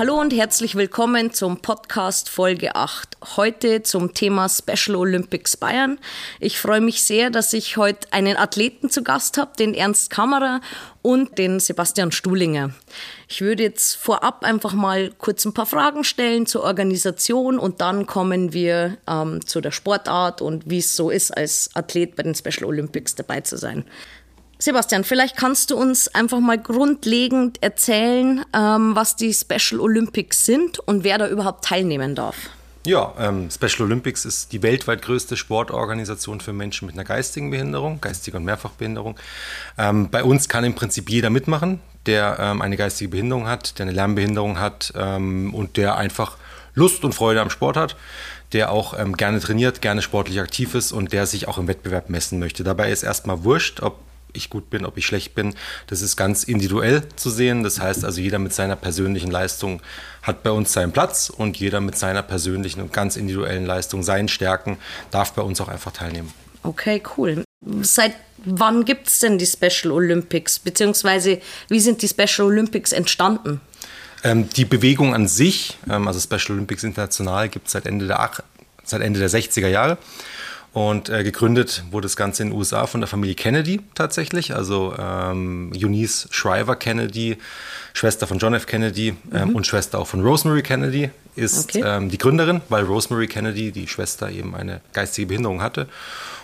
Hallo und herzlich willkommen zum Podcast Folge 8. Heute zum Thema Special Olympics Bayern. Ich freue mich sehr, dass ich heute einen Athleten zu Gast habe, den Ernst Kammerer und den Sebastian Stuhlinger. Ich würde jetzt vorab einfach mal kurz ein paar Fragen stellen zur Organisation und dann kommen wir ähm, zu der Sportart und wie es so ist, als Athlet bei den Special Olympics dabei zu sein. Sebastian, vielleicht kannst du uns einfach mal grundlegend erzählen, ähm, was die Special Olympics sind und wer da überhaupt teilnehmen darf. Ja, ähm, Special Olympics ist die weltweit größte Sportorganisation für Menschen mit einer geistigen Behinderung, geistiger und Mehrfachbehinderung. Ähm, bei uns kann im Prinzip jeder mitmachen, der ähm, eine geistige Behinderung hat, der eine Lernbehinderung hat ähm, und der einfach Lust und Freude am Sport hat, der auch ähm, gerne trainiert, gerne sportlich aktiv ist und der sich auch im Wettbewerb messen möchte. Dabei ist erstmal wurscht, ob ich gut bin, ob ich schlecht bin. Das ist ganz individuell zu sehen. Das heißt also, jeder mit seiner persönlichen Leistung hat bei uns seinen Platz und jeder mit seiner persönlichen und ganz individuellen Leistung, seinen Stärken, darf bei uns auch einfach teilnehmen. Okay, cool. Seit wann gibt es denn die Special Olympics? Beziehungsweise wie sind die Special Olympics entstanden? Ähm, die Bewegung an sich, ähm, also Special Olympics International, gibt es seit Ende der, seit Ende der 60er Jahre. Und äh, gegründet wurde das Ganze in den USA von der Familie Kennedy tatsächlich. Also ähm, Eunice Shriver Kennedy, Schwester von John F. Kennedy ähm, mhm. und Schwester auch von Rosemary Kennedy, ist okay. ähm, die Gründerin, weil Rosemary Kennedy, die Schwester, eben eine geistige Behinderung hatte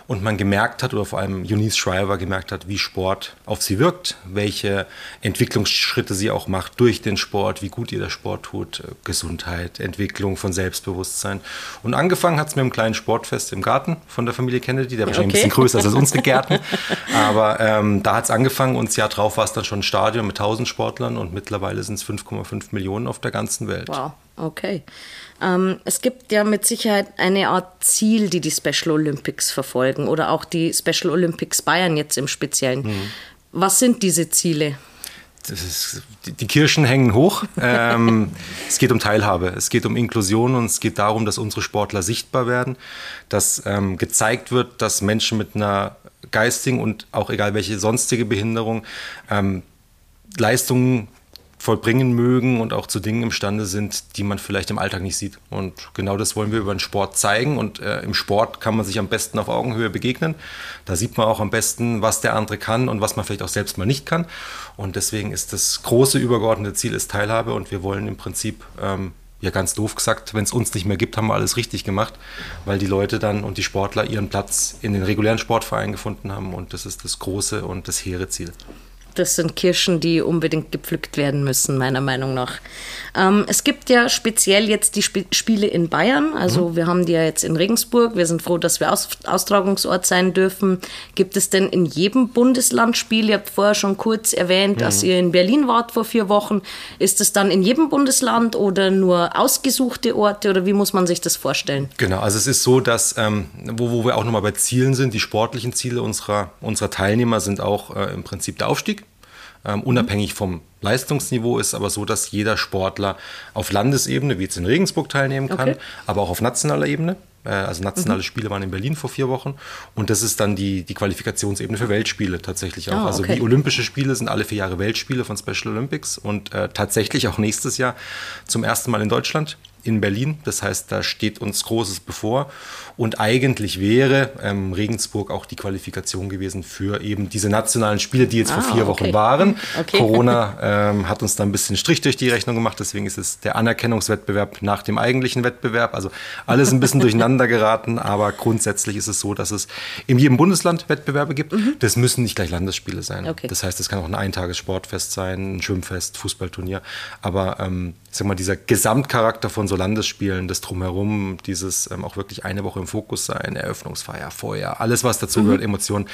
und man gemerkt hat, oder vor allem Eunice Shriver gemerkt hat, wie Sport auf sie wirkt, welche Entwicklungsschritte sie auch macht durch den Sport, wie gut ihr der Sport tut, äh, Gesundheit, Entwicklung von Selbstbewusstsein. Und angefangen hat es mit einem kleinen Sportfest im Garten von der Familie Kennedy, der wahrscheinlich okay. ein bisschen größer ist als unsere Gärten. Aber ähm, da hat es angefangen und das Jahr drauf war es dann schon ein Stadion mit 1000 Sportlern und mittlerweile sind es 5,5 Millionen auf der ganzen Welt. Wow, okay. Ähm, es gibt ja mit Sicherheit eine Art Ziel, die die Special Olympics verfolgen oder auch die Special Olympics Bayern jetzt im Speziellen. Mhm. Was sind diese Ziele? Ist, die Kirschen hängen hoch. Ähm, es geht um Teilhabe, es geht um Inklusion und es geht darum, dass unsere Sportler sichtbar werden, dass ähm, gezeigt wird, dass Menschen mit einer geistigen und auch egal welche sonstige Behinderung ähm, Leistungen vollbringen mögen und auch zu Dingen imstande sind, die man vielleicht im Alltag nicht sieht. Und genau das wollen wir über den Sport zeigen. Und äh, im Sport kann man sich am besten auf Augenhöhe begegnen. Da sieht man auch am besten, was der andere kann und was man vielleicht auch selbst mal nicht kann. Und deswegen ist das große übergeordnete Ziel ist Teilhabe und wir wollen im Prinzip ähm, ja ganz doof gesagt, wenn es uns nicht mehr gibt, haben wir alles richtig gemacht, weil die Leute dann und die Sportler ihren Platz in den regulären Sportvereinen gefunden haben und das ist das große und das hehre Ziel das sind Kirschen, die unbedingt gepflückt werden müssen, meiner Meinung nach. Ähm, es gibt ja speziell jetzt die Sp Spiele in Bayern. Also mhm. wir haben die ja jetzt in Regensburg. Wir sind froh, dass wir Aus Austragungsort sein dürfen. Gibt es denn in jedem Bundesland Spiele? Ihr habt vorher schon kurz erwähnt, mhm. dass ihr in Berlin wart vor vier Wochen. Ist es dann in jedem Bundesland oder nur ausgesuchte Orte oder wie muss man sich das vorstellen? Genau, also es ist so, dass, ähm, wo, wo wir auch nochmal bei Zielen sind, die sportlichen Ziele unserer, unserer Teilnehmer sind auch äh, im Prinzip der Aufstieg ähm, unabhängig vom Leistungsniveau ist aber so, dass jeder Sportler auf Landesebene, wie jetzt in Regensburg, teilnehmen kann, okay. aber auch auf nationaler Ebene. Äh, also nationale mhm. Spiele waren in Berlin vor vier Wochen und das ist dann die, die Qualifikationsebene für Weltspiele tatsächlich auch. Oh, also wie Olympische Spiele sind alle vier Jahre Weltspiele von Special Olympics und äh, tatsächlich auch nächstes Jahr zum ersten Mal in Deutschland in Berlin. Das heißt, da steht uns Großes bevor. Und eigentlich wäre ähm, Regensburg auch die Qualifikation gewesen für eben diese nationalen Spiele, die jetzt ah, vor vier okay. Wochen waren. Okay. Corona ähm, hat uns da ein bisschen Strich durch die Rechnung gemacht. Deswegen ist es der Anerkennungswettbewerb nach dem eigentlichen Wettbewerb. Also alles ein bisschen durcheinander geraten. Aber grundsätzlich ist es so, dass es in jedem Bundesland Wettbewerbe gibt. Mhm. Das müssen nicht gleich Landesspiele sein. Okay. Das heißt, es kann auch ein Eintagessportfest sein, ein Schwimmfest, Fußballturnier. Aber ähm, sag mal, dieser Gesamtcharakter von so Landesspielen, das Drumherum, dieses ähm, auch wirklich eine Woche im Fokus sein, Eröffnungsfeier, Feuer, alles, was dazu gehört, mhm. Emotionen,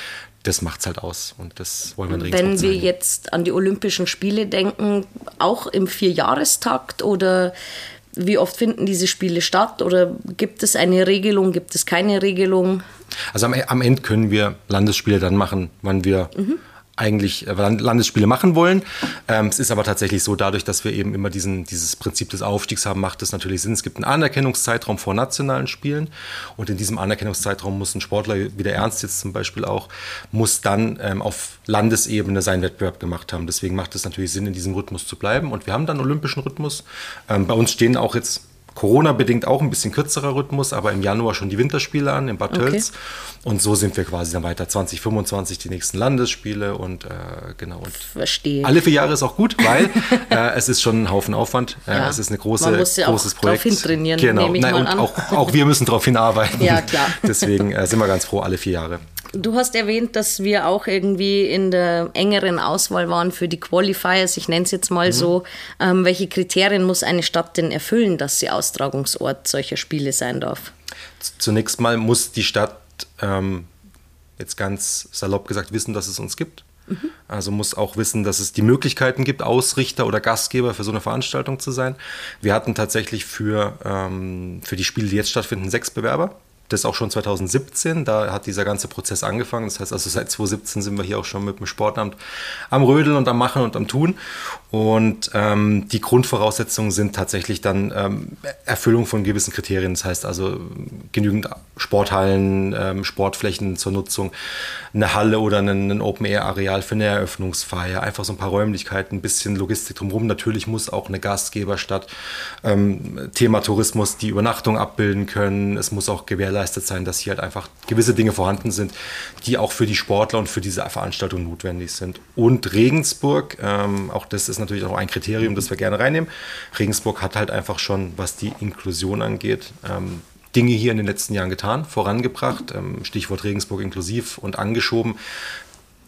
das macht es halt aus. Und das wollen wir in Regensburg Wenn wir zeigen. jetzt an die Olympischen Spiele denken, auch im Vierjahrestakt oder wie oft finden diese Spiele statt? Oder gibt es eine Regelung, gibt es keine Regelung? Also am, am Ende können wir Landesspiele dann machen, wann wir mhm eigentlich äh, Landesspiele machen wollen. Ähm, es ist aber tatsächlich so, dadurch, dass wir eben immer diesen, dieses Prinzip des Aufstiegs haben, macht es natürlich Sinn. Es gibt einen Anerkennungszeitraum vor nationalen Spielen und in diesem Anerkennungszeitraum muss ein Sportler, wie der Ernst jetzt zum Beispiel auch, muss dann ähm, auf Landesebene seinen Wettbewerb gemacht haben. Deswegen macht es natürlich Sinn, in diesem Rhythmus zu bleiben und wir haben dann olympischen Rhythmus. Ähm, bei uns stehen auch jetzt Corona-bedingt auch ein bisschen kürzerer Rhythmus, aber im Januar schon die Winterspiele an in Bad Tölz. Okay. Und so sind wir quasi dann weiter. 2025 die nächsten Landesspiele und äh, genau. Und Verstehe. Alle vier Jahre ist auch gut, weil äh, es ist schon ein Haufen Aufwand. Äh, ja. Es ist ein große, Man muss ja großes auch Projekt. Darauf hintrainieren, genau. nehme ich Nein, mal an. Auch, auch wir müssen darauf hinarbeiten. Ja, klar. Deswegen äh, sind wir ganz froh, alle vier Jahre. Du hast erwähnt, dass wir auch irgendwie in der engeren Auswahl waren für die Qualifiers. Ich nenne es jetzt mal mhm. so. Ähm, welche Kriterien muss eine Stadt denn erfüllen, dass sie Austragungsort solcher Spiele sein darf? Zunächst mal muss die Stadt ähm, jetzt ganz salopp gesagt wissen, dass es uns gibt. Mhm. Also muss auch wissen, dass es die Möglichkeiten gibt, Ausrichter oder Gastgeber für so eine Veranstaltung zu sein. Wir hatten tatsächlich für, ähm, für die Spiele, die jetzt stattfinden, sechs Bewerber das auch schon 2017. Da hat dieser ganze Prozess angefangen. Das heißt also, seit 2017 sind wir hier auch schon mit dem Sportamt am Rödeln und am Machen und am Tun. Und ähm, die Grundvoraussetzungen sind tatsächlich dann ähm, Erfüllung von gewissen Kriterien. Das heißt also genügend Sporthallen, ähm, Sportflächen zur Nutzung, eine Halle oder ein, ein Open-Air-Areal für eine Eröffnungsfeier, einfach so ein paar Räumlichkeiten, ein bisschen Logistik drumherum. Natürlich muss auch eine Gastgeberstadt ähm, Thema Tourismus die Übernachtung abbilden können. Es muss auch gewährleistet sein, dass hier halt einfach gewisse Dinge vorhanden sind, die auch für die Sportler und für diese Veranstaltung notwendig sind. Und Regensburg, ähm, auch das ist natürlich auch ein Kriterium, das wir gerne reinnehmen. Regensburg hat halt einfach schon, was die Inklusion angeht, ähm, Dinge hier in den letzten Jahren getan, vorangebracht, ähm, Stichwort Regensburg inklusiv und angeschoben,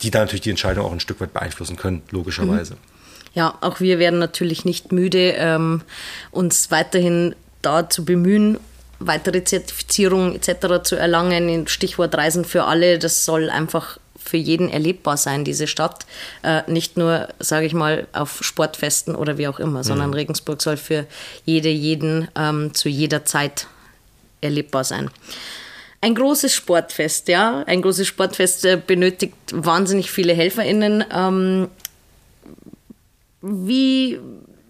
die da natürlich die Entscheidung auch ein Stück weit beeinflussen können, logischerweise. Mhm. Ja, auch wir werden natürlich nicht müde, ähm, uns weiterhin da zu bemühen, weitere Zertifizierungen etc. zu erlangen. Stichwort Reisen für alle, das soll einfach für jeden erlebbar sein, diese Stadt. Äh, nicht nur, sage ich mal, auf Sportfesten oder wie auch immer, mhm. sondern Regensburg soll für jede, jeden ähm, zu jeder Zeit erlebbar sein. Ein großes Sportfest, ja. Ein großes Sportfest äh, benötigt wahnsinnig viele HelferInnen. Ähm, wie,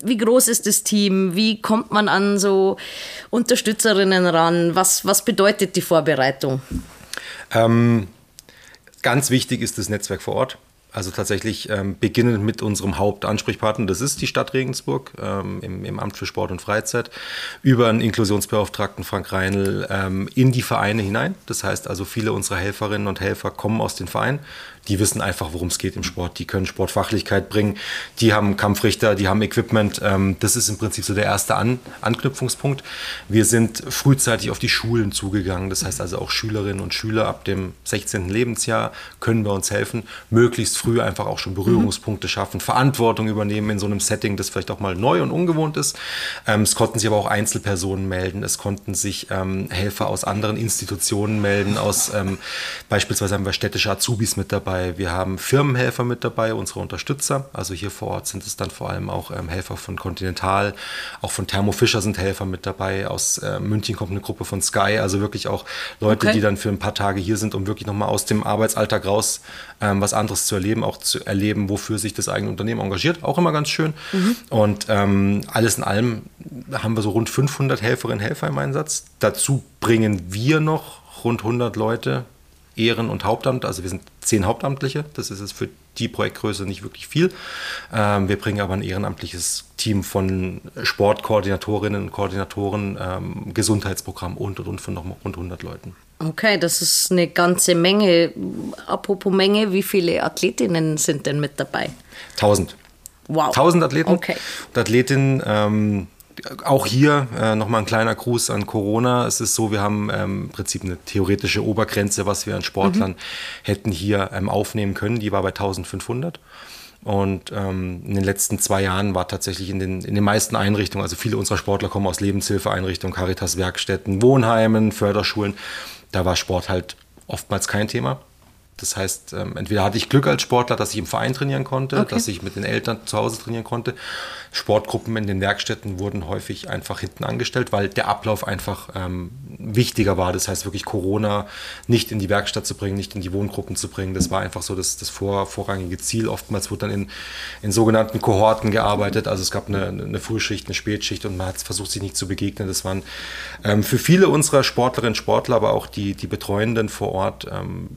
wie groß ist das Team? Wie kommt man an so Unterstützerinnen ran? Was, was bedeutet die Vorbereitung? Ähm, Ganz wichtig ist das Netzwerk vor Ort. Also tatsächlich ähm, beginnend mit unserem Hauptansprechpartner, das ist die Stadt Regensburg ähm, im, im, Amt für Sport und Freizeit, über einen Inklusionsbeauftragten Frank Reinl ähm, in die Vereine hinein. Das heißt also, viele unserer Helferinnen und Helfer kommen aus den Vereinen die wissen einfach, worum es geht im Sport. Die können Sportfachlichkeit bringen, die haben Kampfrichter, die haben Equipment. Ähm, das ist im Prinzip so der erste An Anknüpfungspunkt. Wir sind frühzeitig auf die Schulen zugegangen. Das heißt also auch Schülerinnen und Schüler ab dem 16. Lebensjahr können bei uns helfen, möglichst früh einfach auch schon Berührungspunkte schaffen, Verantwortung übernehmen in so einem Setting, das vielleicht auch mal neu und ungewohnt ist. Ähm, es konnten sich aber auch Einzelpersonen melden. Es konnten sich ähm, Helfer aus anderen Institutionen melden. Aus beispielsweise haben wir städtische Azubis mit dabei dabei, wir haben Firmenhelfer mit dabei, unsere Unterstützer. Also hier vor Ort sind es dann vor allem auch ähm, Helfer von Continental, auch von Thermo Fischer sind Helfer mit dabei. Aus äh, München kommt eine Gruppe von Sky, also wirklich auch Leute, okay. die dann für ein paar Tage hier sind, um wirklich nochmal aus dem Arbeitsalltag raus ähm, was anderes zu erleben, auch zu erleben, wofür sich das eigene Unternehmen engagiert. Auch immer ganz schön. Mhm. Und ähm, alles in allem haben wir so rund 500 Helferinnen und Helfer im Einsatz. Dazu bringen wir noch rund 100 Leute Ehren- und Hauptamt. Also wir sind zehn Hauptamtliche. Das ist es für die Projektgröße nicht wirklich viel. Ähm, wir bringen aber ein ehrenamtliches Team von Sportkoordinatorinnen und Koordinatoren, ähm, Gesundheitsprogramm und und und von noch rund 100 Leuten. Okay, das ist eine ganze Menge. Apropos Menge, wie viele Athletinnen sind denn mit dabei? 1000. Wow. 1000 Athleten okay. und Athletinnen. Ähm, auch hier äh, nochmal ein kleiner Gruß an Corona. Es ist so, wir haben ähm, im Prinzip eine theoretische Obergrenze, was wir an Sportlern mhm. hätten hier ähm, aufnehmen können. Die war bei 1500. Und ähm, in den letzten zwei Jahren war tatsächlich in den, in den meisten Einrichtungen, also viele unserer Sportler kommen aus Lebenshilfeeinrichtungen, Caritas-Werkstätten, Wohnheimen, Förderschulen. Da war Sport halt oftmals kein Thema. Das heißt, ähm, entweder hatte ich Glück als Sportler, dass ich im Verein trainieren konnte, okay. dass ich mit den Eltern zu Hause trainieren konnte. Sportgruppen in den Werkstätten wurden häufig einfach hinten angestellt, weil der Ablauf einfach ähm, wichtiger war. Das heißt, wirklich Corona nicht in die Werkstatt zu bringen, nicht in die Wohngruppen zu bringen. Das war einfach so das, das vor, vorrangige Ziel. Oftmals wurde dann in, in sogenannten Kohorten gearbeitet. Also es gab eine, eine Frühschicht, eine Spätschicht und man hat versucht, sich nicht zu begegnen. Das waren ähm, für viele unserer Sportlerinnen und Sportler, aber auch die, die Betreuenden vor Ort ähm,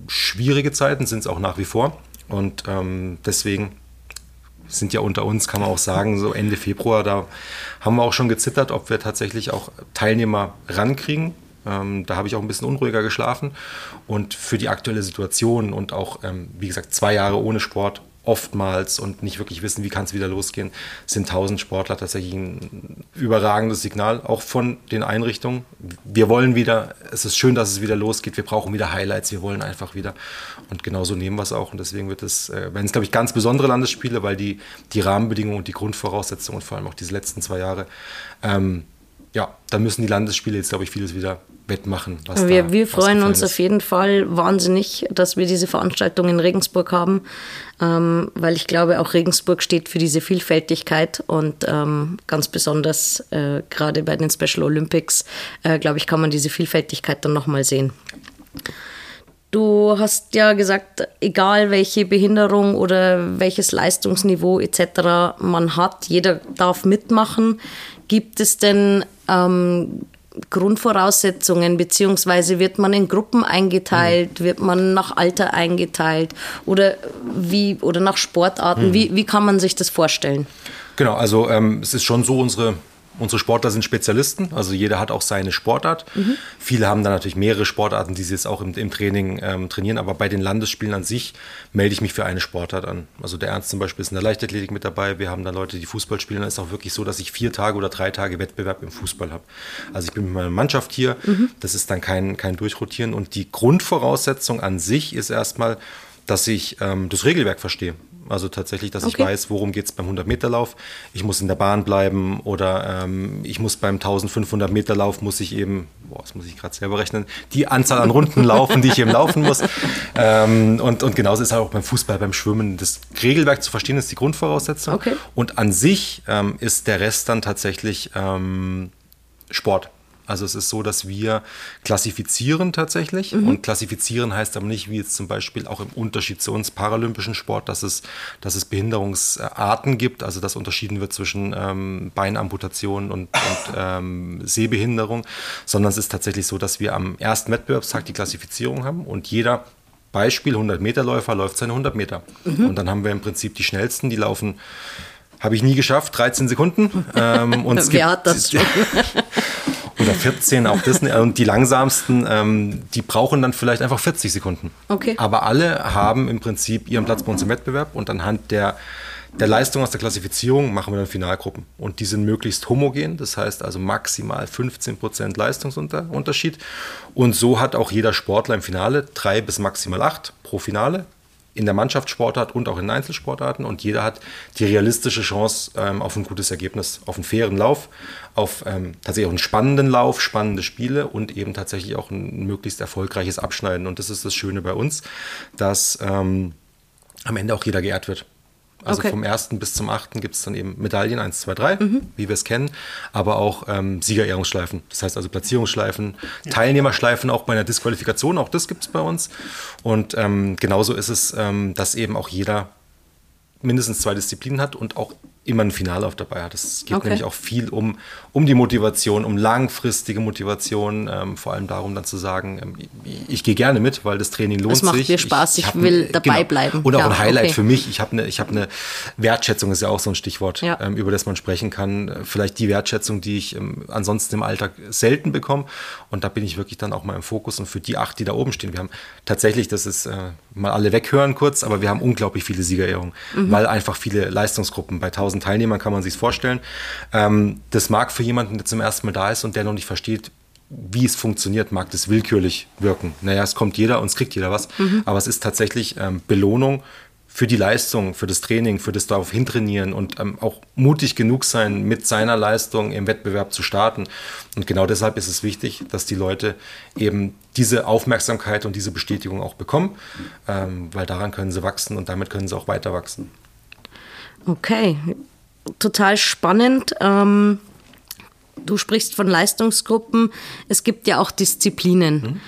schwierige Zeiten, sind es auch nach wie vor. Und ähm, deswegen sind ja unter uns, kann man auch sagen, so Ende Februar, da haben wir auch schon gezittert, ob wir tatsächlich auch Teilnehmer rankriegen. Ähm, da habe ich auch ein bisschen unruhiger geschlafen. Und für die aktuelle Situation und auch, ähm, wie gesagt, zwei Jahre ohne Sport oftmals und nicht wirklich wissen, wie kann es wieder losgehen, sind 1000 Sportler tatsächlich ein überragendes Signal, auch von den Einrichtungen. Wir wollen wieder, es ist schön, dass es wieder losgeht, wir brauchen wieder Highlights, wir wollen einfach wieder. Und genauso nehmen wir es auch. Und deswegen wird es, äh, werden es, glaube ich, ganz besondere Landesspiele, weil die, die Rahmenbedingungen und die Grundvoraussetzungen und vor allem auch diese letzten zwei Jahre, ähm, ja, da müssen die Landesspiele jetzt, glaube ich, vieles wieder wettmachen. wir, wir freuen uns ist. auf jeden Fall wahnsinnig, dass wir diese Veranstaltung in Regensburg haben, ähm, weil ich glaube, auch Regensburg steht für diese Vielfältigkeit und ähm, ganz besonders äh, gerade bei den Special Olympics, äh, glaube ich, kann man diese Vielfältigkeit dann nochmal sehen. Du hast ja gesagt, egal welche Behinderung oder welches Leistungsniveau etc. man hat, jeder darf mitmachen. Gibt es denn ähm, Grundvoraussetzungen, beziehungsweise wird man in Gruppen eingeteilt, mhm. wird man nach Alter eingeteilt oder wie oder nach Sportarten? Mhm. Wie, wie kann man sich das vorstellen? Genau, also ähm, es ist schon so, unsere Unsere Sportler sind Spezialisten, also jeder hat auch seine Sportart. Mhm. Viele haben dann natürlich mehrere Sportarten, die sie jetzt auch im, im Training ähm, trainieren, aber bei den Landesspielen an sich melde ich mich für eine Sportart an. Also der Ernst zum Beispiel ist in der Leichtathletik mit dabei, wir haben da Leute, die Fußball spielen, dann ist auch wirklich so, dass ich vier Tage oder drei Tage Wettbewerb im Fußball habe. Also ich bin mit meiner Mannschaft hier, mhm. das ist dann kein, kein Durchrotieren und die Grundvoraussetzung an sich ist erstmal, dass ich ähm, das Regelwerk verstehe. Also tatsächlich, dass okay. ich weiß, worum geht es beim 100-Meter-Lauf. Ich muss in der Bahn bleiben oder ähm, ich muss beim 1500-Meter-Lauf, muss ich eben, boah, das muss ich gerade selber rechnen, die Anzahl an Runden laufen, die ich eben laufen muss. Ähm, und, und genauso ist es auch beim Fußball, beim Schwimmen. Das Regelwerk zu verstehen, ist die Grundvoraussetzung. Okay. Und an sich ähm, ist der Rest dann tatsächlich ähm, Sport. Also es ist so, dass wir klassifizieren tatsächlich. Mhm. Und klassifizieren heißt aber nicht, wie jetzt zum Beispiel auch im Unterschied zu uns paralympischen Sport, dass es, dass es Behinderungsarten gibt, also dass unterschieden wird zwischen ähm, Beinamputation und, und ähm, Sehbehinderung, sondern es ist tatsächlich so, dass wir am ersten Wettbewerbstag die Klassifizierung haben und jeder Beispiel 100 Meter Läufer läuft seine 100 Meter. Mhm. Und dann haben wir im Prinzip die schnellsten, die laufen habe ich nie geschafft, 13 Sekunden. Ähm, und Wer hat das schon? Oder 14, auch das. Und die langsamsten, ähm, die brauchen dann vielleicht einfach 40 Sekunden. Okay. Aber alle haben im Prinzip ihren Platz bei uns im Wettbewerb und anhand der, der Leistung aus der Klassifizierung machen wir dann Finalgruppen. Und die sind möglichst homogen, das heißt also maximal 15% Leistungsunterschied. Und so hat auch jeder Sportler im Finale drei bis maximal acht pro Finale in der Mannschaftssportart und auch in Einzelsportarten und jeder hat die realistische Chance ähm, auf ein gutes Ergebnis, auf einen fairen Lauf, auf ähm, tatsächlich auch einen spannenden Lauf, spannende Spiele und eben tatsächlich auch ein möglichst erfolgreiches Abschneiden. Und das ist das Schöne bei uns, dass ähm, am Ende auch jeder geehrt wird. Also okay. vom 1. bis zum 8. gibt es dann eben Medaillen 1, 2, 3, mhm. wie wir es kennen, aber auch ähm, Siegerehrungsschleifen. Das heißt also Platzierungsschleifen, ja. Teilnehmerschleifen auch bei einer Disqualifikation, auch das gibt es bei uns. Und ähm, genauso ist es, ähm, dass eben auch jeder mindestens zwei Disziplinen hat und auch immer ein Finallauf dabei hat. Es geht okay. nämlich auch viel um, um die Motivation, um langfristige Motivation, ähm, vor allem darum dann zu sagen, ähm, ich, ich gehe gerne mit, weil das Training lohnt sich. Es macht sich. mir Spaß, ich, ich will ein, dabei genau. bleiben. Und auch ja, ein Highlight okay. für mich. Ich habe eine hab ne Wertschätzung, ist ja auch so ein Stichwort, ja. ähm, über das man sprechen kann. Vielleicht die Wertschätzung, die ich ähm, ansonsten im Alltag selten bekomme. Und da bin ich wirklich dann auch mal im Fokus. Und für die acht, die da oben stehen, wir haben tatsächlich, das ist äh, mal alle weghören kurz, aber wir haben unglaublich viele Siegerehrungen, mhm. weil einfach viele Leistungsgruppen bei 1000 Teilnehmern kann man sich vorstellen. Ähm, das mag für jemanden, der zum ersten Mal da ist und der noch nicht versteht, wie es funktioniert, mag das willkürlich wirken. Naja, es kommt jeder und es kriegt jeder was, mhm. aber es ist tatsächlich ähm, Belohnung für die Leistung, für das Training, für das darauf hintrainieren und ähm, auch mutig genug sein, mit seiner Leistung im Wettbewerb zu starten. Und genau deshalb ist es wichtig, dass die Leute eben diese Aufmerksamkeit und diese Bestätigung auch bekommen, ähm, weil daran können sie wachsen und damit können sie auch weiter wachsen. Okay, total spannend. Ähm Du sprichst von Leistungsgruppen. Es gibt ja auch Disziplinen. Mhm.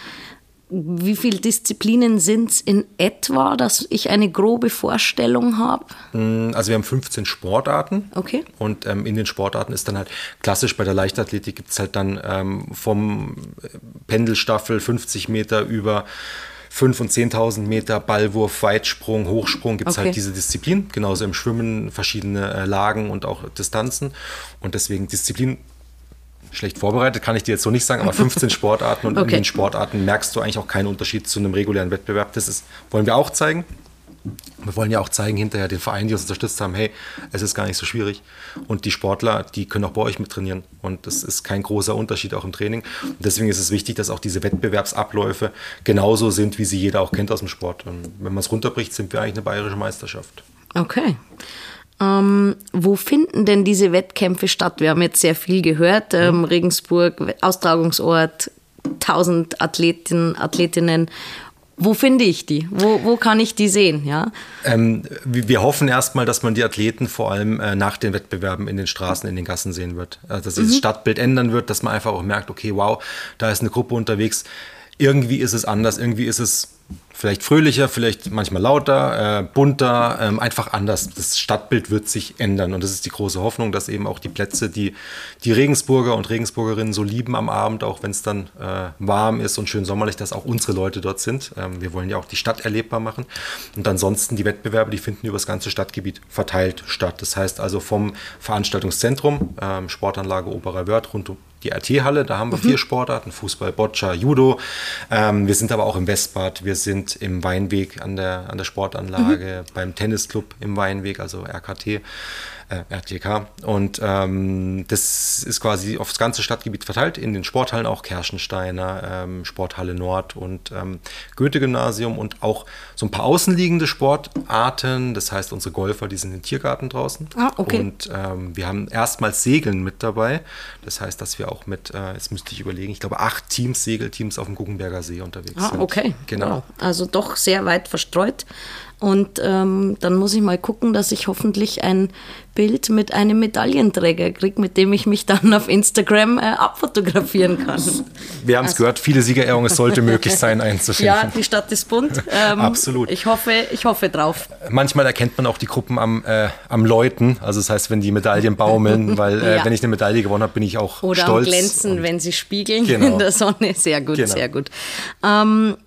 Wie viele Disziplinen sind es in etwa, dass ich eine grobe Vorstellung habe? Mm, also wir haben 15 Sportarten. Okay. Und ähm, in den Sportarten ist dann halt klassisch bei der Leichtathletik gibt es halt dann ähm, vom Pendelstaffel 50 Meter über 5.000 und 10.000 Meter Ballwurf, Weitsprung, Hochsprung gibt es halt okay. halt diese Disziplin. Genauso im Schwimmen verschiedene äh, Lagen und auch Distanzen. Und deswegen Disziplin schlecht vorbereitet, kann ich dir jetzt so nicht sagen, aber 15 Sportarten und okay. in den Sportarten merkst du eigentlich auch keinen Unterschied zu einem regulären Wettbewerb. Das ist, wollen wir auch zeigen. Wir wollen ja auch zeigen hinterher den Vereinen, die uns unterstützt haben, hey, es ist gar nicht so schwierig. Und die Sportler, die können auch bei euch mit trainieren. Und das ist kein großer Unterschied auch im Training. Und deswegen ist es wichtig, dass auch diese Wettbewerbsabläufe genauso sind, wie sie jeder auch kennt aus dem Sport. Und wenn man es runterbricht, sind wir eigentlich eine bayerische Meisterschaft. Okay. Ähm, wo finden denn diese Wettkämpfe statt? Wir haben jetzt sehr viel gehört. Ähm, Regensburg, Austragungsort, 1000 Athleten, Athletinnen. Wo finde ich die? Wo, wo kann ich die sehen? Ja? Ähm, wir hoffen erstmal, dass man die Athleten vor allem äh, nach den Wettbewerben in den Straßen, in den Gassen sehen wird. Also, dass sich mhm. das Stadtbild ändern wird, dass man einfach auch merkt, okay, wow, da ist eine Gruppe unterwegs. Irgendwie ist es anders, irgendwie ist es vielleicht fröhlicher, vielleicht manchmal lauter, äh, bunter, ähm, einfach anders. Das Stadtbild wird sich ändern und das ist die große Hoffnung, dass eben auch die Plätze, die die Regensburger und Regensburgerinnen so lieben am Abend, auch wenn es dann äh, warm ist und schön sommerlich, dass auch unsere Leute dort sind. Ähm, wir wollen ja auch die Stadt erlebbar machen und ansonsten die Wettbewerbe, die finden über das ganze Stadtgebiet verteilt statt. Das heißt also vom Veranstaltungszentrum, ähm, Sportanlage Oberer Wörth rund um die RT-Halle, da haben wir mhm. vier Sportarten, Fußball, Boccia, Judo. Ähm, wir sind aber auch im Westbad, wir sind im Weinweg an der, an der Sportanlage, mhm. beim Tennisclub im Weinweg, also RKT äh, RTK. Und ähm, das ist quasi aufs ganze Stadtgebiet verteilt, in den Sporthallen auch Kerschensteiner, ähm, Sporthalle Nord und ähm, Goethe-Gymnasium und auch so ein paar außenliegende Sportarten. Das heißt, unsere Golfer, die sind im Tiergarten draußen. Ah, okay. Und ähm, wir haben erstmals Segeln mit dabei. Das heißt, dass wir auch mit, äh, jetzt müsste ich überlegen, ich glaube, acht Teams, Segelteams auf dem Guggenberger See unterwegs ah, sind. Okay, genau. Wow. Also doch sehr weit verstreut. Und ähm, dann muss ich mal gucken, dass ich hoffentlich ein Bild mit einem Medaillenträger kriege, mit dem ich mich dann auf Instagram äh, abfotografieren kann. Wir haben es also. gehört, viele Siegerehrungen, es sollte möglich sein einzufinden. Ja, die Stadt ist bunt. Ähm, Absolut. Ich hoffe, ich hoffe drauf. Manchmal erkennt man auch die Gruppen am, äh, am Läuten, also das heißt, wenn die Medaillen baumeln, weil äh, ja. wenn ich eine Medaille gewonnen habe, bin ich auch Oder stolz. Oder glänzen, wenn sie spiegeln genau. in der Sonne. Sehr gut, genau. sehr gut. Ähm,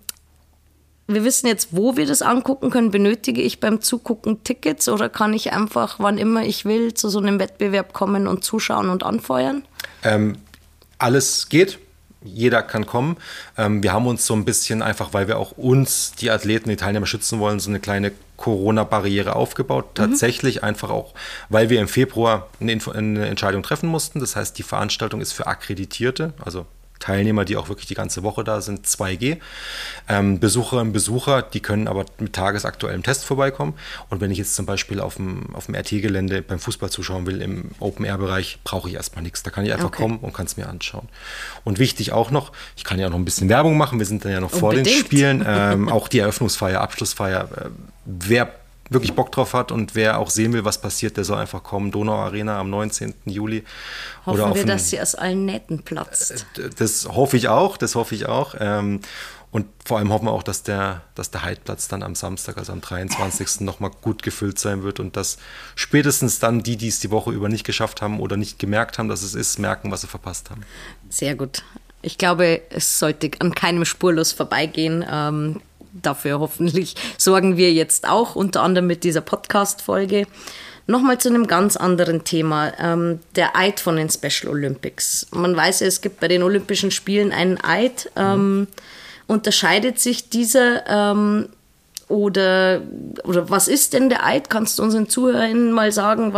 wir wissen jetzt, wo wir das angucken können. Benötige ich beim Zugucken Tickets oder kann ich einfach, wann immer ich will, zu so einem Wettbewerb kommen und zuschauen und anfeuern? Ähm, alles geht. Jeder kann kommen. Ähm, wir haben uns so ein bisschen einfach, weil wir auch uns, die Athleten, die Teilnehmer schützen wollen, so eine kleine Corona-Barriere aufgebaut. Mhm. Tatsächlich einfach auch, weil wir im Februar eine, eine Entscheidung treffen mussten. Das heißt, die Veranstaltung ist für Akkreditierte, also Teilnehmer, die auch wirklich die ganze Woche da sind, 2G. Ähm, Besucherinnen und Besucher, die können aber mit tagesaktuellem Test vorbeikommen. Und wenn ich jetzt zum Beispiel auf dem, auf dem RT-Gelände beim Fußball zuschauen will, im Open-Air-Bereich, brauche ich erstmal nichts. Da kann ich einfach okay. kommen und kann es mir anschauen. Und wichtig auch noch, ich kann ja noch ein bisschen Werbung machen, wir sind dann ja noch Unbedingt. vor den Spielen. Ähm, auch die Eröffnungsfeier, Abschlussfeier. Äh, wer wirklich Bock drauf hat und wer auch sehen will, was passiert, der soll einfach kommen. Donau Arena am 19. Juli. Hoffen Oder wir, dass sie aus allen Nähten platzt. Äh, das hoffe ich auch, das hoffe ich auch. Ähm, und vor allem hoffen wir auch, dass der, dass der Heidplatz dann am Samstag, also am 23. nochmal gut gefüllt sein wird und dass spätestens dann die, die es die Woche über nicht geschafft haben oder nicht gemerkt haben, dass es ist, merken, was sie verpasst haben. Sehr gut. Ich glaube, es sollte an keinem spurlos vorbeigehen. Ähm, dafür hoffentlich sorgen wir jetzt auch, unter anderem mit dieser Podcast-Folge. Nochmal zu einem ganz anderen Thema, ähm, der Eid von den Special Olympics. Man weiß ja, es gibt bei den Olympischen Spielen einen Eid. Ähm, mhm. Unterscheidet sich dieser ähm, oder, oder was ist denn der Eid? Kannst du unseren Zuhörern mal sagen,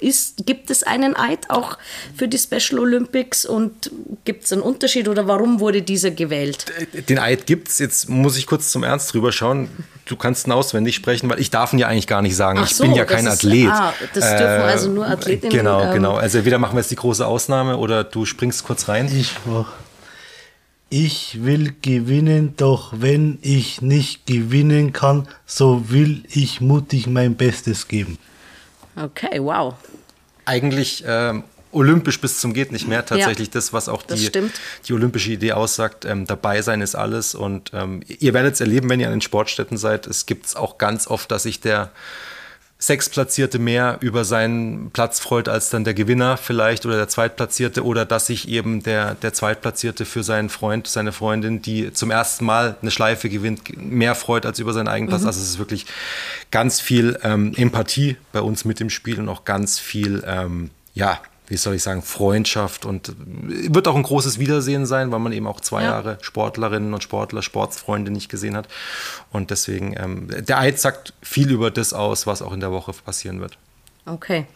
ist, gibt es einen Eid auch für die Special Olympics und gibt es einen Unterschied oder warum wurde dieser gewählt? Den Eid gibt es. Jetzt muss ich kurz zum Ernst drüber schauen. Du kannst ihn auswendig sprechen, weil ich darf ihn ja eigentlich gar nicht sagen. Ach ich so, bin ja kein ist, Athlet. Ah, das dürfen äh, also nur Athletinnen. Genau, ähm, genau. Also entweder machen wir jetzt die große Ausnahme oder du springst kurz rein. Ich mach. Ich will gewinnen, doch wenn ich nicht gewinnen kann, so will ich mutig mein Bestes geben. Okay, wow. Eigentlich ähm, olympisch bis zum geht nicht mehr tatsächlich ja, das, was auch die, die olympische Idee aussagt. Ähm, dabei sein ist alles und ähm, ihr werdet es erleben, wenn ihr an den Sportstätten seid. Es gibt es auch ganz oft, dass sich der Sechsplatzierte mehr über seinen Platz freut als dann der Gewinner vielleicht oder der Zweitplatzierte oder dass sich eben der, der Zweitplatzierte für seinen Freund, seine Freundin, die zum ersten Mal eine Schleife gewinnt, mehr freut als über seinen eigenen Platz. Mhm. Also es ist wirklich ganz viel ähm, Empathie bei uns mit dem Spiel und auch ganz viel, ähm, ja, wie soll ich sagen, Freundschaft und wird auch ein großes Wiedersehen sein, weil man eben auch zwei ja. Jahre Sportlerinnen und Sportler, Sportsfreunde nicht gesehen hat. Und deswegen, ähm, der Eid sagt viel über das aus, was auch in der Woche passieren wird. Okay.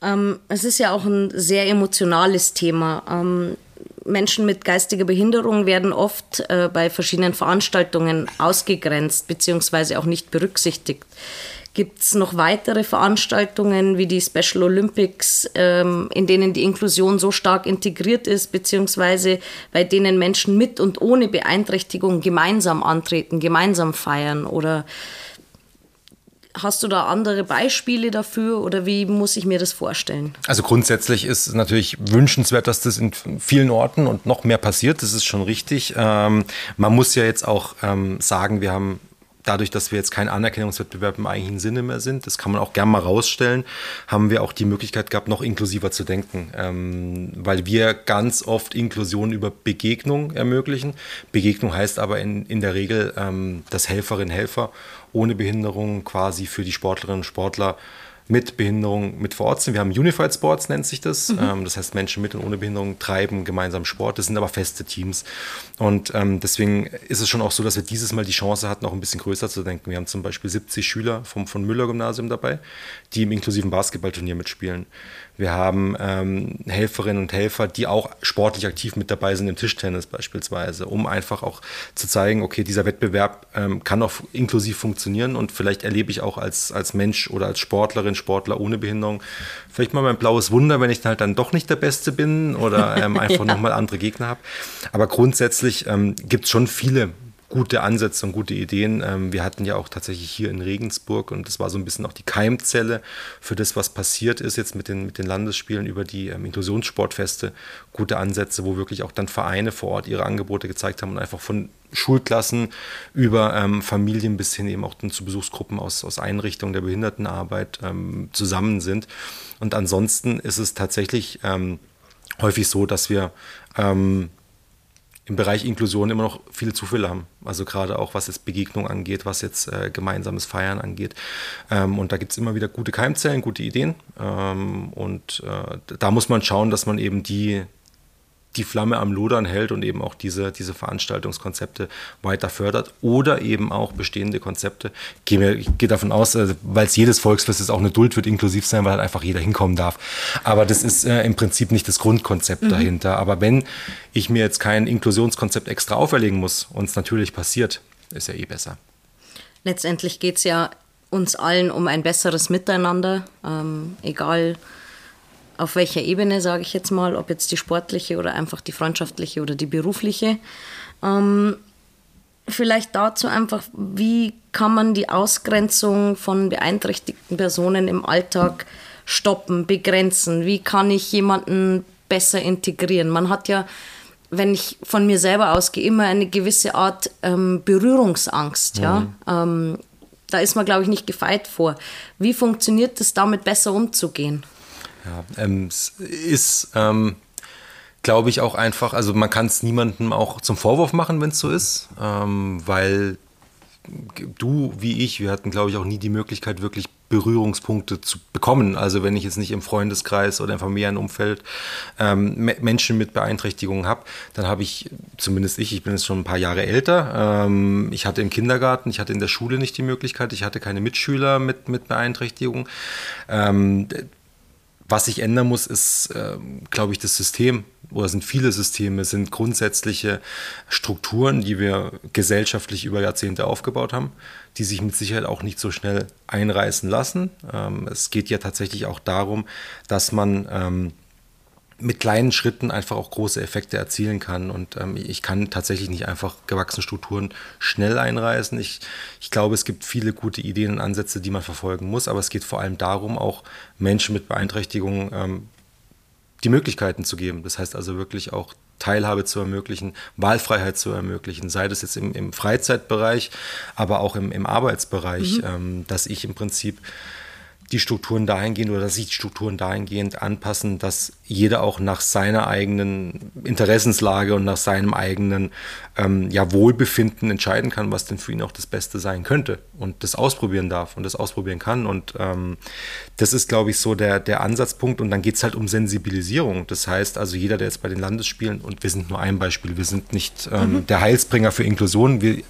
Ähm, es ist ja auch ein sehr emotionales Thema. Ähm, Menschen mit geistiger Behinderung werden oft äh, bei verschiedenen Veranstaltungen ausgegrenzt bzw. auch nicht berücksichtigt. Gibt es noch weitere Veranstaltungen wie die Special Olympics, ähm, in denen die Inklusion so stark integriert ist, beziehungsweise bei denen Menschen mit und ohne Beeinträchtigung gemeinsam antreten, gemeinsam feiern? Oder hast du da andere Beispiele dafür oder wie muss ich mir das vorstellen? Also grundsätzlich ist es natürlich wünschenswert, dass das in vielen Orten und noch mehr passiert. Das ist schon richtig. Ähm, man muss ja jetzt auch ähm, sagen, wir haben dadurch, dass wir jetzt kein Anerkennungswettbewerb im eigentlichen Sinne mehr sind, das kann man auch gerne mal rausstellen, haben wir auch die Möglichkeit gehabt, noch inklusiver zu denken, ähm, weil wir ganz oft Inklusion über Begegnung ermöglichen. Begegnung heißt aber in, in der Regel, ähm, dass Helferinnen Helfer ohne Behinderung quasi für die Sportlerinnen und Sportler mit Behinderung mit vor Ort sind. Wir haben Unified Sports, nennt sich das. Mhm. Ähm, das heißt, Menschen mit und ohne Behinderung treiben gemeinsam Sport. Das sind aber feste Teams. Und ähm, deswegen ist es schon auch so, dass wir dieses Mal die Chance hatten, auch ein bisschen größer zu denken. Wir haben zum Beispiel 70 Schüler vom von Müller Gymnasium dabei, die im inklusiven Basketballturnier mitspielen. Wir haben ähm, Helferinnen und Helfer, die auch sportlich aktiv mit dabei sind im Tischtennis beispielsweise, um einfach auch zu zeigen, okay, dieser Wettbewerb ähm, kann auch inklusiv funktionieren und vielleicht erlebe ich auch als, als Mensch oder als Sportlerin, Sportler ohne Behinderung vielleicht mal mein blaues Wunder, wenn ich halt dann doch nicht der Beste bin oder ähm, einfach ja. nochmal andere Gegner habe. Aber grundsätzlich ähm, gibt es schon viele gute Ansätze und gute Ideen. Ähm, wir hatten ja auch tatsächlich hier in Regensburg und das war so ein bisschen auch die Keimzelle für das, was passiert ist jetzt mit den, mit den Landesspielen über die ähm, Inklusionssportfeste. Gute Ansätze, wo wirklich auch dann Vereine vor Ort ihre Angebote gezeigt haben und einfach von Schulklassen über ähm, Familien bis hin eben auch dann zu Besuchsgruppen aus, aus Einrichtungen der Behindertenarbeit ähm, zusammen sind. Und ansonsten ist es tatsächlich ähm, häufig so, dass wir ähm, im Bereich Inklusion immer noch viele Zufälle haben. Also gerade auch was jetzt Begegnung angeht, was jetzt äh, gemeinsames Feiern angeht. Ähm, und da gibt es immer wieder gute Keimzellen, gute Ideen. Ähm, und äh, da muss man schauen, dass man eben die, die Flamme am Lodern hält und eben auch diese, diese Veranstaltungskonzepte weiter fördert oder eben auch bestehende Konzepte. Ich gehe, ich gehe davon aus, äh, weil es jedes Volksfest ist, auch eine Duld wird inklusiv sein, weil halt einfach jeder hinkommen darf. Aber das ist äh, im Prinzip nicht das Grundkonzept mhm. dahinter. Aber wenn ich mir jetzt kein Inklusionskonzept extra auferlegen muss und es natürlich passiert, ist ja eh besser. Letztendlich geht es ja uns allen um ein besseres Miteinander, ähm, egal auf welcher Ebene, sage ich jetzt mal, ob jetzt die sportliche oder einfach die freundschaftliche oder die berufliche. Ähm, vielleicht dazu einfach, wie kann man die Ausgrenzung von beeinträchtigten Personen im Alltag stoppen, begrenzen? Wie kann ich jemanden besser integrieren? Man hat ja, wenn ich von mir selber ausgehe, immer eine gewisse Art ähm, Berührungsangst. Mhm. Ja? Ähm, da ist man, glaube ich, nicht gefeit vor. Wie funktioniert es, damit besser umzugehen? Ja, ähm, es ist, ähm, glaube ich, auch einfach, also man kann es niemandem auch zum Vorwurf machen, wenn es so ist, ähm, weil du wie ich, wir hatten, glaube ich, auch nie die Möglichkeit, wirklich Berührungspunkte zu bekommen. Also wenn ich jetzt nicht im Freundeskreis oder im familiären Umfeld ähm, Menschen mit Beeinträchtigungen habe, dann habe ich, zumindest ich, ich bin jetzt schon ein paar Jahre älter, ähm, ich hatte im Kindergarten, ich hatte in der Schule nicht die Möglichkeit, ich hatte keine Mitschüler mit, mit Beeinträchtigung. Ähm, was sich ändern muss, ist, äh, glaube ich, das System oder sind viele Systeme, sind grundsätzliche Strukturen, die wir gesellschaftlich über Jahrzehnte aufgebaut haben, die sich mit Sicherheit auch nicht so schnell einreißen lassen. Ähm, es geht ja tatsächlich auch darum, dass man ähm, mit kleinen Schritten einfach auch große Effekte erzielen kann. Und ähm, ich kann tatsächlich nicht einfach gewachsene Strukturen schnell einreißen. Ich, ich glaube, es gibt viele gute Ideen und Ansätze, die man verfolgen muss, aber es geht vor allem darum, auch Menschen mit Beeinträchtigungen ähm, die Möglichkeiten zu geben. Das heißt also wirklich auch Teilhabe zu ermöglichen, Wahlfreiheit zu ermöglichen, sei das jetzt im, im Freizeitbereich, aber auch im, im Arbeitsbereich, mhm. ähm, dass ich im Prinzip die Strukturen dahingehend oder dass sich die Strukturen dahingehend anpassen, dass jeder auch nach seiner eigenen Interessenslage und nach seinem eigenen ähm, ja, Wohlbefinden entscheiden kann, was denn für ihn auch das Beste sein könnte und das ausprobieren darf und das ausprobieren kann. Und ähm, das ist, glaube ich, so der, der Ansatzpunkt. Und dann geht es halt um Sensibilisierung. Das heißt also, jeder, der jetzt bei den Landesspielen, und wir sind nur ein Beispiel, wir sind nicht ähm, mhm. der Heilsbringer für Inklusion, wir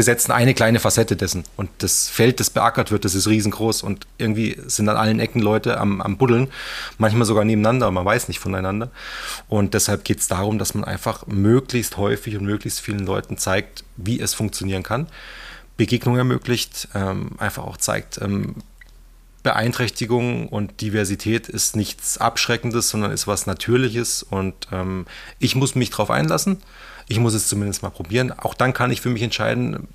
besetzen eine kleine Facette dessen. Und das Feld, das beackert wird, das ist riesengroß. Und irgendwie sind an allen Ecken Leute am, am Buddeln, manchmal sogar nebeneinander, man weiß nicht voneinander. Und deshalb geht es darum, dass man einfach möglichst häufig und möglichst vielen Leuten zeigt, wie es funktionieren kann. Begegnung ermöglicht, ähm, einfach auch zeigt, ähm, Beeinträchtigung und Diversität ist nichts Abschreckendes, sondern ist was Natürliches. Und ähm, ich muss mich darauf einlassen ich muss es zumindest mal probieren. Auch dann kann ich für mich entscheiden,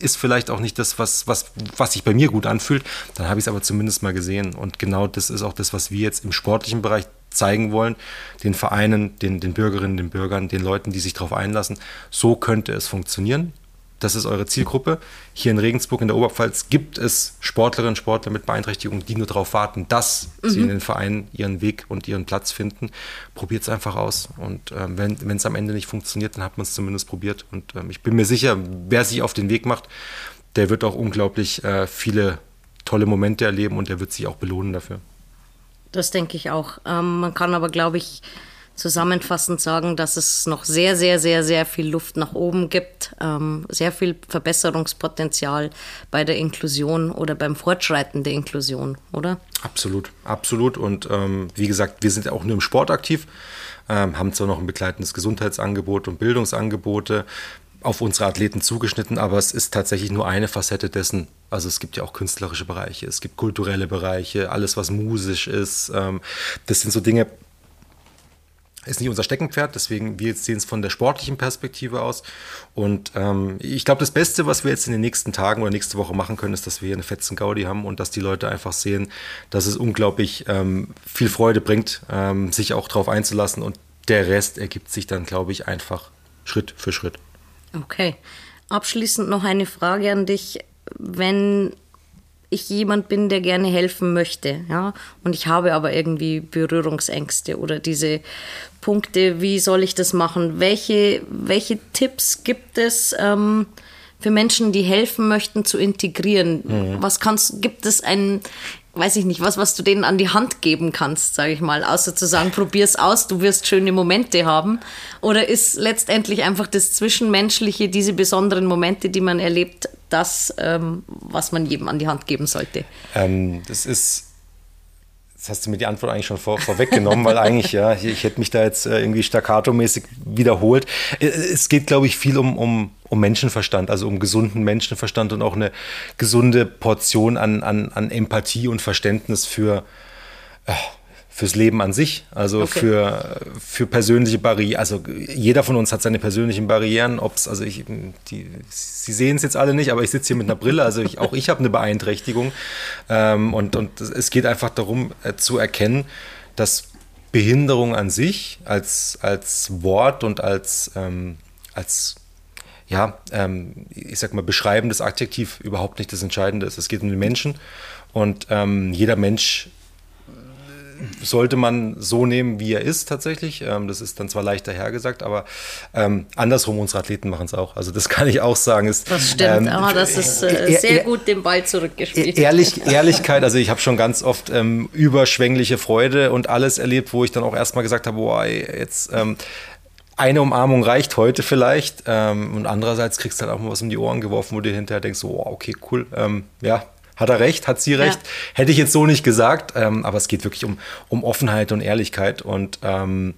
ist vielleicht auch nicht das, was, was, was sich bei mir gut anfühlt. Dann habe ich es aber zumindest mal gesehen. Und genau das ist auch das, was wir jetzt im sportlichen Bereich zeigen wollen, den Vereinen, den, den Bürgerinnen, den Bürgern, den Leuten, die sich darauf einlassen. So könnte es funktionieren das ist eure Zielgruppe. Hier in Regensburg in der Oberpfalz gibt es Sportlerinnen und Sportler mit Beeinträchtigungen, die nur darauf warten, dass mhm. sie in den Vereinen ihren Weg und ihren Platz finden. Probiert es einfach aus. Und ähm, wenn es am Ende nicht funktioniert, dann hat man es zumindest probiert. Und ähm, ich bin mir sicher, wer sich auf den Weg macht, der wird auch unglaublich äh, viele tolle Momente erleben und der wird sich auch belohnen dafür. Das denke ich auch. Ähm, man kann aber, glaube ich, zusammenfassend sagen, dass es noch sehr, sehr, sehr, sehr viel Luft nach oben gibt, ähm, sehr viel Verbesserungspotenzial bei der Inklusion oder beim Fortschreiten der Inklusion, oder? Absolut, absolut. Und ähm, wie gesagt, wir sind ja auch nur im Sport aktiv, ähm, haben zwar noch ein begleitendes Gesundheitsangebot und Bildungsangebote auf unsere Athleten zugeschnitten, aber es ist tatsächlich nur eine Facette dessen. Also es gibt ja auch künstlerische Bereiche, es gibt kulturelle Bereiche, alles was musisch ist. Ähm, das sind so Dinge, ist nicht unser Steckenpferd, deswegen wir sehen es von der sportlichen Perspektive aus. Und ähm, ich glaube, das Beste, was wir jetzt in den nächsten Tagen oder nächste Woche machen können, ist, dass wir hier eine fetzen Gaudi haben und dass die Leute einfach sehen, dass es unglaublich ähm, viel Freude bringt, ähm, sich auch darauf einzulassen und der Rest ergibt sich dann, glaube ich, einfach Schritt für Schritt. Okay. Abschließend noch eine Frage an dich. Wenn ich jemand bin, der gerne helfen möchte, ja, und ich habe aber irgendwie Berührungsängste oder diese Punkte, wie soll ich das machen? Welche, welche Tipps gibt es ähm, für Menschen, die helfen möchten, zu integrieren? Mhm. Was kannst, gibt es ein, weiß ich nicht, was, was du denen an die Hand geben kannst, sage ich mal, außer zu sagen, probier's aus, du wirst schöne Momente haben? Oder ist letztendlich einfach das Zwischenmenschliche, diese besonderen Momente, die man erlebt, das, ähm, was man jedem an die Hand geben sollte? Ähm, das ist Jetzt hast du mir die Antwort eigentlich schon vor, vorweggenommen, weil eigentlich, ja, ich, ich, hätte mich da jetzt äh, irgendwie staccato-mäßig wiederholt. Äh, es geht, glaube ich, viel um, um, um Menschenverstand, also um gesunden Menschenverstand und auch eine gesunde Portion an, an, an Empathie und Verständnis für, äh, fürs Leben an sich, also okay. für, für persönliche Barrieren. Also jeder von uns hat seine persönlichen Barrieren, ob es, also ich, die, Sie sehen es jetzt alle nicht, aber ich sitze hier mit einer Brille, also ich, auch ich habe eine Beeinträchtigung. Ähm, und, und es geht einfach darum äh, zu erkennen, dass Behinderung an sich als, als Wort und als, ähm, als ja, ähm, ich sag mal, beschreibendes Adjektiv überhaupt nicht das Entscheidende ist. Es geht um den Menschen und ähm, jeder Mensch sollte man so nehmen, wie er ist tatsächlich. Ähm, das ist dann zwar leichter hergesagt, aber ähm, andersrum, unsere Athleten machen es auch. Also das kann ich auch sagen. Ist, das stimmt, ähm, aber das ist äh, sehr gut den Ball zurückgespielt. Ehrlich, Ehrlichkeit, also ich habe schon ganz oft ähm, überschwängliche Freude und alles erlebt, wo ich dann auch erstmal gesagt habe, boah, jetzt ähm, eine Umarmung reicht heute vielleicht. Ähm, und andererseits kriegst du halt auch mal was um die Ohren geworfen, wo du hinterher denkst, oh, okay, cool, ähm, ja, hat er recht, hat sie recht. Ja. Hätte ich jetzt so nicht gesagt, ähm, aber es geht wirklich um, um Offenheit und Ehrlichkeit und ähm,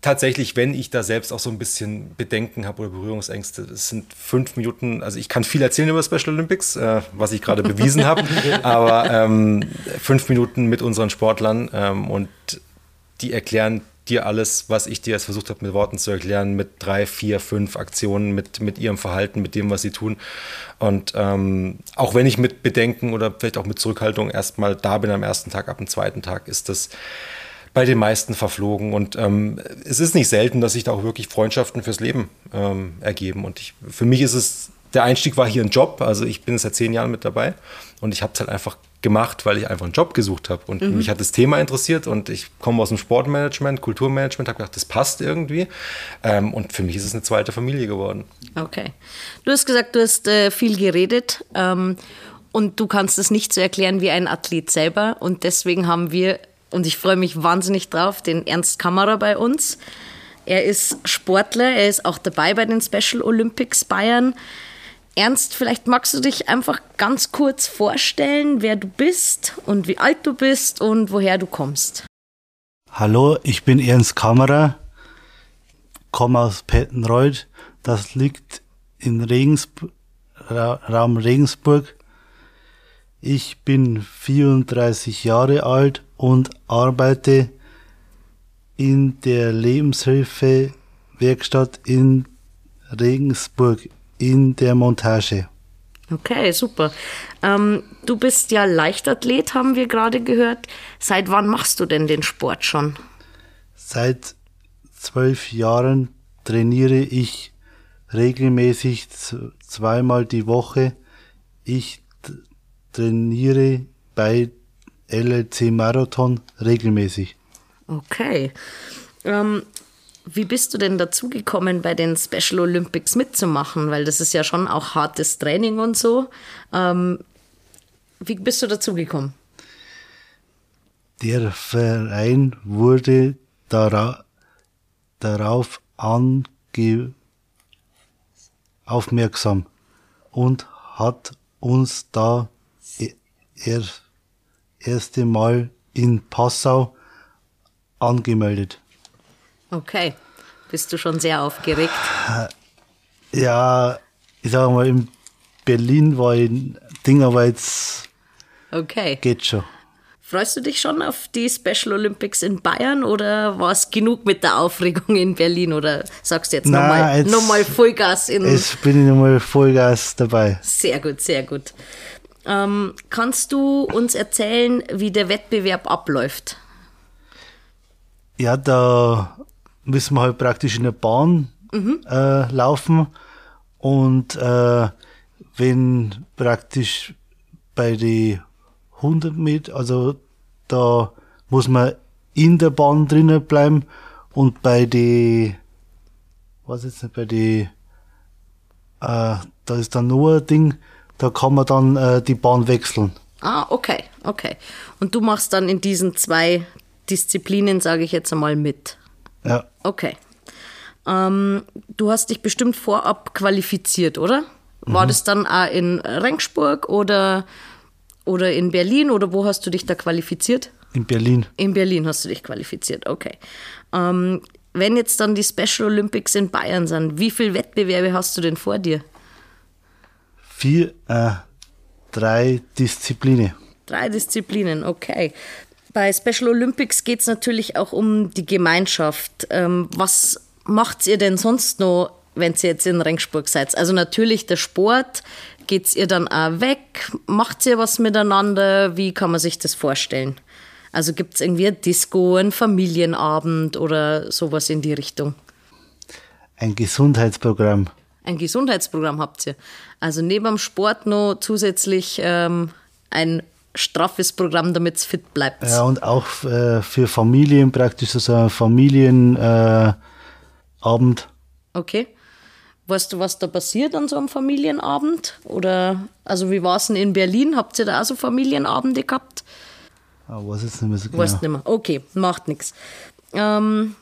tatsächlich, wenn ich da selbst auch so ein bisschen Bedenken habe oder Berührungsängste, es sind fünf Minuten, also ich kann viel erzählen über Special Olympics, äh, was ich gerade bewiesen habe, aber ähm, fünf Minuten mit unseren Sportlern ähm, und die erklären dir alles, was ich dir jetzt versucht habe mit Worten zu erklären, mit drei, vier, fünf Aktionen, mit, mit ihrem Verhalten, mit dem, was sie tun. Und ähm, auch wenn ich mit Bedenken oder vielleicht auch mit Zurückhaltung erstmal da bin am ersten Tag, ab dem zweiten Tag ist das bei den meisten verflogen. Und ähm, es ist nicht selten, dass sich da auch wirklich Freundschaften fürs Leben ähm, ergeben. Und ich, für mich ist es, der Einstieg war hier ein Job. Also ich bin seit zehn Jahren mit dabei und ich habe es halt einfach gemacht, weil ich einfach einen Job gesucht habe. Und mhm. mich hat das Thema interessiert und ich komme aus dem Sportmanagement, Kulturmanagement, habe gedacht, das passt irgendwie. Ähm, und für mich ist es eine zweite Familie geworden. Okay. Du hast gesagt, du hast äh, viel geredet. Ähm, und du kannst es nicht so erklären wie ein Athlet selber. Und deswegen haben wir und ich freue mich wahnsinnig drauf, den Ernst Kammerer bei uns. Er ist Sportler, er ist auch dabei bei den Special Olympics Bayern. Ernst, vielleicht magst du dich einfach ganz kurz vorstellen, wer du bist und wie alt du bist und woher du kommst. Hallo, ich bin Ernst Kammerer, komme aus Pettenreuth. Das liegt in Regensburg, Raum Regensburg. Ich bin 34 Jahre alt und arbeite in der Lebenshilfe-Werkstatt in Regensburg in der Montage. Okay, super. Ähm, du bist ja Leichtathlet, haben wir gerade gehört. Seit wann machst du denn den Sport schon? Seit zwölf Jahren trainiere ich regelmäßig zweimal die Woche. Ich trainiere bei LLC Marathon regelmäßig. Okay. Ähm, wie bist du denn dazugekommen, bei den Special Olympics mitzumachen? Weil das ist ja schon auch hartes Training und so. Ähm, wie bist du dazugekommen? Der Verein wurde dara darauf aufmerksam und hat uns da er erste Mal in Passau angemeldet. Okay. Bist du schon sehr aufgeregt? Ja, ich sage mal, in Berlin war ein Ding, aber jetzt okay. geht schon. Freust du dich schon auf die Special Olympics in Bayern oder war es genug mit der Aufregung in Berlin oder sagst du jetzt nochmal noch mal Vollgas in. Jetzt bin ich nochmal Vollgas dabei. Sehr gut, sehr gut. Ähm, kannst du uns erzählen, wie der Wettbewerb abläuft? Ja, da müssen wir halt praktisch in der Bahn mhm. äh, laufen und äh, wenn praktisch bei die 100 Meter, also da muss man in der Bahn drinnen bleiben und bei die, was jetzt nicht, bei die, äh, da ist dann nur ein Ding, da kann man dann äh, die Bahn wechseln. Ah, okay, okay. Und du machst dann in diesen zwei Disziplinen, sage ich jetzt einmal, mit. Ja. Okay. Ähm, du hast dich bestimmt vorab qualifiziert, oder? War mhm. das dann auch in Rengsburg oder, oder in Berlin oder wo hast du dich da qualifiziert? In Berlin. In Berlin hast du dich qualifiziert, okay. Ähm, wenn jetzt dann die Special Olympics in Bayern sind, wie viele Wettbewerbe hast du denn vor dir? vier, äh, drei Disziplinen. Drei Disziplinen, okay. Bei Special Olympics geht es natürlich auch um die Gemeinschaft. Ähm, was macht ihr denn sonst noch, wenn ihr jetzt in Rengsburg seid? Also natürlich der Sport. Geht ihr dann auch weg? Macht ihr was miteinander? Wie kann man sich das vorstellen? Also gibt es irgendwie ein Disco, einen Familienabend oder sowas in die Richtung? Ein Gesundheitsprogramm ein Gesundheitsprogramm habt ihr. Also neben dem Sport noch zusätzlich ähm, ein straffes Programm, damit es fit bleibt. Ja, und auch äh, für Familien praktisch so ein Familienabend. Äh, okay. Weißt du, was da passiert an so einem Familienabend? Oder, also wie war es denn in Berlin? Habt ihr da auch so Familienabende gehabt? Ah, weiß jetzt nicht mehr so genau. Weißt nicht mehr. Okay, macht nichts. Ähm,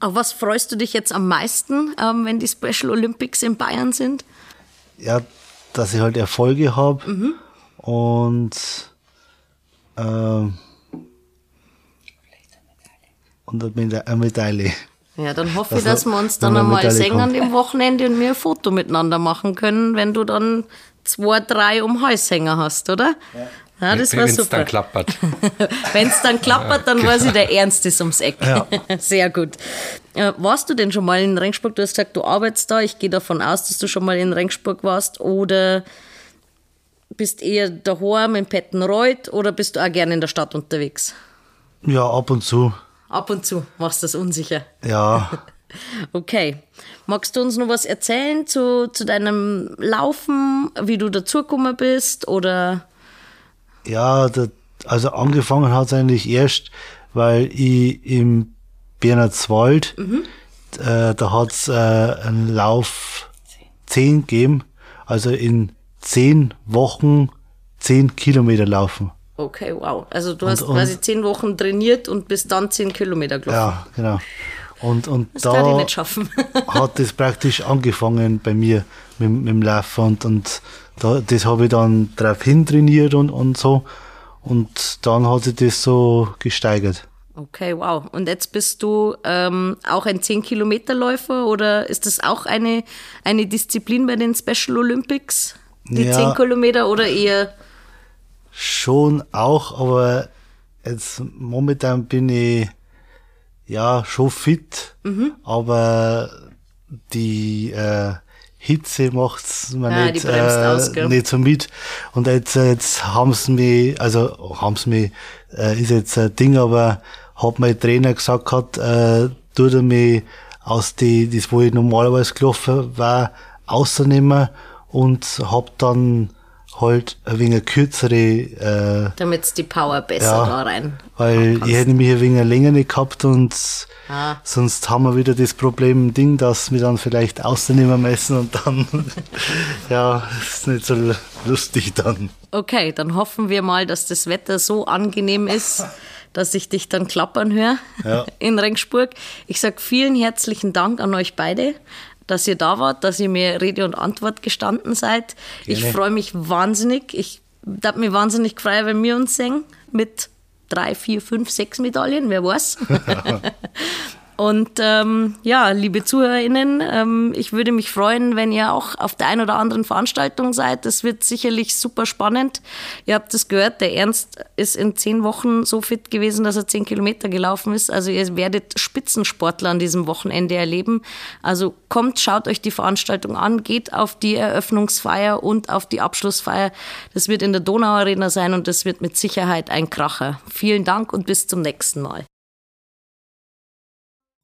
auf was freust du dich jetzt am meisten, ähm, wenn die Special Olympics in Bayern sind? Ja, dass ich halt Erfolge habe mhm. und ähm, und eine Meda- eine Medaille. Ja, dann hoffe ich, Also, dass wir uns dann wenn einmal Medaille sehen an dem Wochenende und wir ein Foto miteinander machen können, wenn du dann zwei, drei um hängen hast, oder? Ja, das war Wenn es super. dann klappert. Wenn es dann klappert, dann weiß ich, der Ernst ist ums Eck. Ja. Sehr gut. Äh, warst du denn schon mal in Rengsburg? Du hast gesagt, du arbeitest da. Ich gehe davon aus, dass du schon mal in Rengsburg warst. Oder bist eher daheim in Pettenreuth oder bist du auch gerne in der Stadt unterwegs? Ja, ab und zu. Ab und zu machst du das unsicher. Ja, Okay. Magst du uns noch was erzählen zu, zu deinem Laufen, wie du dazugekommen bist? Oder ja, da, also angefangen hat es eigentlich erst, weil ich im Bernhardswald, äh, da hat es äh, einen Lauf 10 gegeben, also in 10 Wochen 10 Kilometer laufen. okay, wow. Also du hast und- quasi zehn Wochen trainiert und bist dann zehn Kilometer gelaufen. Ja, genau. Und, und Das kann ich da nicht schaffen. hat es praktisch angefangen bei mir mit, mit dem Laufen und, und da, das habe ich dann drauf hin trainiert und, und so. Und dann hat sich das so gesteigert. Okay, wow. Und jetzt bist du ähm, auch ein 10-Kilometer-Läufer oder ist das auch eine, eine Disziplin bei den Special Olympics? Die Ja. 10 Kilometer oder eher? Schon auch, aber jetzt momentan bin ich ja schon fit, aber die äh, Hitze macht's mir die nicht, äh, aus, nicht so mit. Und jetzt, jetzt haben sie mich, also haben sie mich, äh, ist jetzt ein Ding, aber hat mein Trainer gesagt hat, äh, tut er mich aus die, das wo ich normalerweise gelaufen war, ausnehmen und hab dann halt ein wenig kürzere äh, damit die Power besser ja, da rein. weil ich hätte mich ein wenig länger nicht gehabt und Ah. sonst haben wir wieder das Problem, Ding, dass wir dann vielleicht ausnehmen müssen und dann, ja, ist nicht so lustig dann. Okay, dann hoffen wir mal, dass das Wetter so angenehm ist, dass ich dich dann klappern höre Ja. in Rengsburg. Ich sage vielen herzlichen Dank an euch beide, dass ihr da wart, dass ihr mir Rede und Antwort gestanden seid. Ich Gerne. freue mich wahnsinnig. Ich darf mich wahnsinnig freuen, wenn wir uns sehen mit drei, vier, fünf, sechs Medaillen, wer weiß. Und ähm, ja, liebe ZuhörerInnen, ähm, ich würde mich freuen, wenn ihr auch auf der einen oder anderen Veranstaltung seid. Das wird sicherlich super spannend. Ihr habt es gehört, der Ernst ist in zehn Wochen so fit gewesen, dass er zehn Kilometer gelaufen ist. Also ihr werdet Spitzensportler an diesem Wochenende erleben. Also kommt, schaut euch die Veranstaltung an, geht auf die Eröffnungsfeier und auf die Abschlussfeier. Das wird in der Donauarena sein und das wird mit Sicherheit ein Kracher. Vielen Dank und bis zum nächsten Mal.